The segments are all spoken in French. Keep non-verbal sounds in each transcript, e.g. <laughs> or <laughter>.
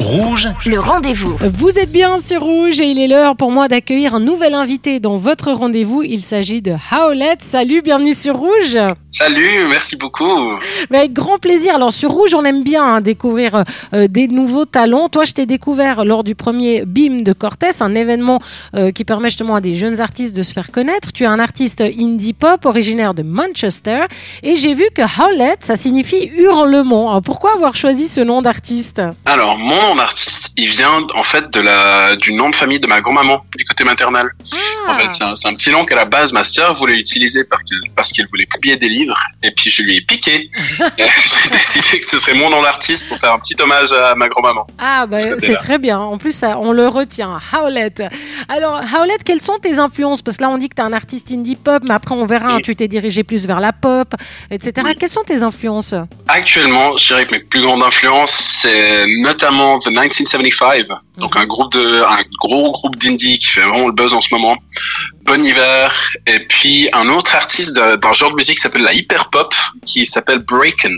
Rouge, le rendez-vous. Vous êtes bien sur Rouge et il est l'heure pour moi d'accueillir un nouvel invité dans votre rendez-vous. Il s'agit de Howlett. Salut, bienvenue sur Rouge. Salut, merci beaucoup. Mais avec grand plaisir. Alors sur Rouge, on aime bien hein, découvrir euh, des nouveaux talents. Toi, je t'ai découvert lors du premier BIM de Cortés, un événement euh, qui permet justement à des jeunes artistes de se faire connaître. Tu es un artiste indie pop originaire de Manchester et j'ai vu que Howlett, ça signifie hurlement. Alors, pourquoi avoir choisi ce nom d'artiste? Alors, mon nom d'artiste, il vient en fait de la, du nom de famille de ma grand-maman, du côté maternel. Ah. En fait, c'est un, un petit nom qu'à la base, ma sœur voulait utiliser parce qu'elle, parce qu'elle voulait publier des livres. Et puis, je lui ai piqué. <laughs> J'ai décidé que ce serait mon nom d'artiste pour faire un petit hommage à ma grand-maman. Ah, bah, ce c'est très bien. En plus, ça, on le retient. Howlett. Alors, Howlett, quelles sont tes influences? Parce que là, on dit que tu es un artiste indie pop, mais après, on verra, hein, Oui. tu t'es dirigé plus vers la pop, etc. Oui. Quelles sont tes influences? Actuellement, je dirais que mes plus grandes influences, c'est notamment The 1975, donc un groupe de, un gros groupe d'indie qui fait vraiment le buzz en ce moment. Bon hiver, et puis un autre artiste d'un genre de musique qui s'appelle la hyper pop, qui s'appelle Breakins.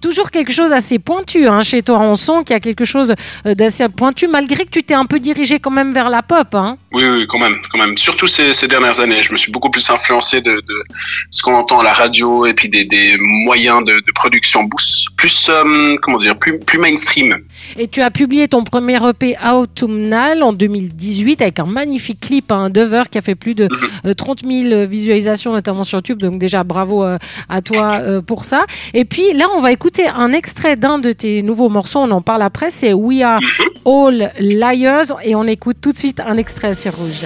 Toujours quelque chose assez pointu hein, chez toi. On sent qu'il y a quelque chose euh, d'assez pointu, malgré que tu t'es un peu dirigé quand même vers la pop. Hein. Oui, oui, quand même, quand même. Surtout ces, ces dernières années, je me suis beaucoup plus influencé de, de ce qu'on entend à la radio et puis des, des moyens de, de production plus, euh, comment dire, plus, plus mainstream. Et tu as publié ton premier EP Autumnal en 2018 avec un magnifique clip, un Dover qui a fait plus de Mhm. euh, 30 000 visualisations, notamment sur YouTube. Donc déjà, bravo euh, à toi euh, pour ça. Et puis là, on va écouter un extrait d'un de tes nouveaux morceaux. On en parle après. C'est We Are All Liars. Et on écoute tout de suite un extrait sur Rouge.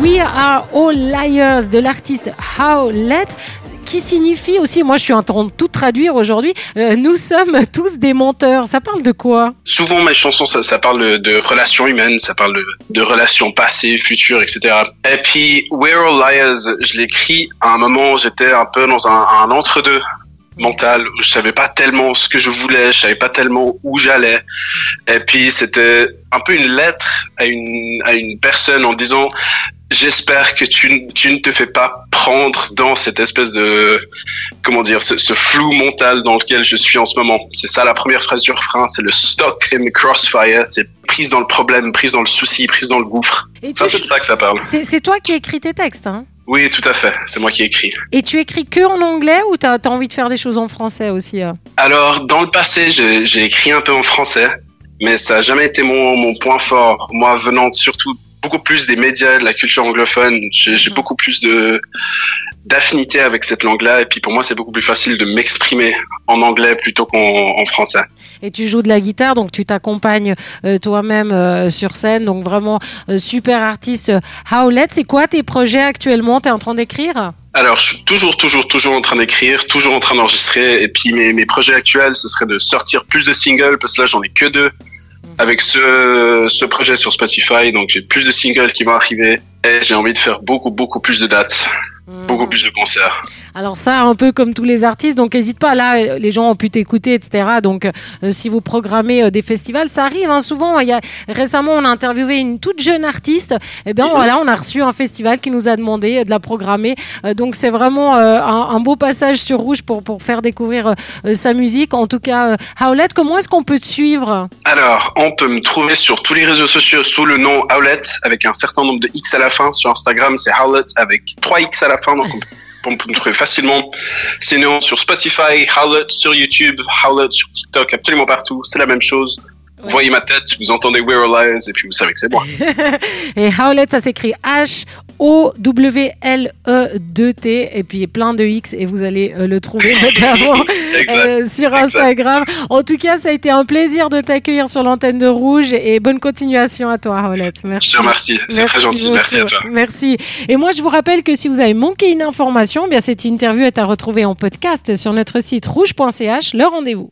We Are All Liars de l'artiste Howlett qui signifie aussi, moi je suis en train de tout traduire aujourd'hui, euh, nous sommes tous des menteurs. Ça parle de quoi? Souvent, mes chansons, ça, parle de, relations humaines, ça parle de, relations passées, futures, etc. Et puis, We're All Liars, je l'écris à un moment où j'étais un peu dans un, entre-deux mental où je savais pas tellement ce que je voulais, je savais pas tellement où j'allais. Et puis, c'était un peu une lettre à une personne en disant, j'espère que tu, ne te fais pas prendre dans cette espèce de, comment dire, ce, ce flou mental dans lequel je suis en ce moment. C'est ça la première phrase du refrain, c'est le stock in the crossfire, c'est prise dans le problème, prise dans le souci, prise dans le gouffre. C'est un peu de ça que ça parle. c'est, toi qui écris tes textes, hein? Oui, tout à fait, c'est moi qui écris. Et tu écris que en anglais ou t'as, t'as envie de faire des choses en français aussi euh Alors, dans le passé, j'ai j'ai écrit un peu en français, mais ça n'a jamais été mon, mon point fort. Moi, venant surtout beaucoup plus des médias, de la culture anglophone, j'ai Mhm. beaucoup plus de d'affinité avec cette langue-là, et puis pour moi, c'est beaucoup plus facile de m'exprimer en anglais plutôt qu'en en français. Et tu joues de la guitare, donc tu t'accompagnes euh, toi-même euh, sur scène. Donc vraiment, euh, super artiste. Howlett, c'est quoi tes projets actuellement? T'es en train d'écrire? Alors, je suis toujours, toujours, toujours en train d'écrire, toujours en train d'enregistrer. Et puis, mes, mes projets actuels, ce serait de sortir plus de singles, parce que là, j'en ai que deux avec ce, ce projet sur Spotify. Donc, j'ai plus de singles qui vont arriver. Et j'ai envie de faire beaucoup, beaucoup plus de dates, beaucoup plus de concerts. Alors ça, un peu comme tous les artistes, donc n'hésite pas. Là, les gens ont pu t'écouter, etc. Donc, euh, si vous programmez euh, des festivals, ça arrive hein, souvent. Y a récemment, on a interviewé une toute jeune artiste. Et bien voilà, on a reçu un festival qui nous a demandé euh, de la programmer. Donc c'est vraiment un, beau passage sur Rouge pour faire découvrir sa musique. En tout cas, Howlett, comment est-ce qu'on peut te suivre? Alors, on peut me trouver sur tous les réseaux sociaux sous le nom Howlett avec un certain nombre de X à la fin. Sur Instagram, c'est Howlett avec 3 X à la fin. On peut me trouver facilement. Sinon, sur Spotify, Howlett, sur YouTube, Howlett, sur TikTok, absolument partout. C'est la même chose. Vous voyez ma tête, vous entendez We're Liars et puis vous savez que c'est moi. <laughs> Et Howlett, ça s'écrit H-O-W-L-E-2-T et puis plein de X et vous allez euh, le trouver <laughs> notamment euh, sur Instagram. En tout cas, ça a été un plaisir de t'accueillir sur l'antenne de Rouge et bonne continuation à toi, Howlett. Je Merci. te remercie. C'est très gentil. beaucoup. Merci à toi. Merci. Et moi, je vous rappelle que si vous avez manqué une information, eh bien cette interview est à retrouver en podcast sur notre site rouge.ch. Le rendez-vous.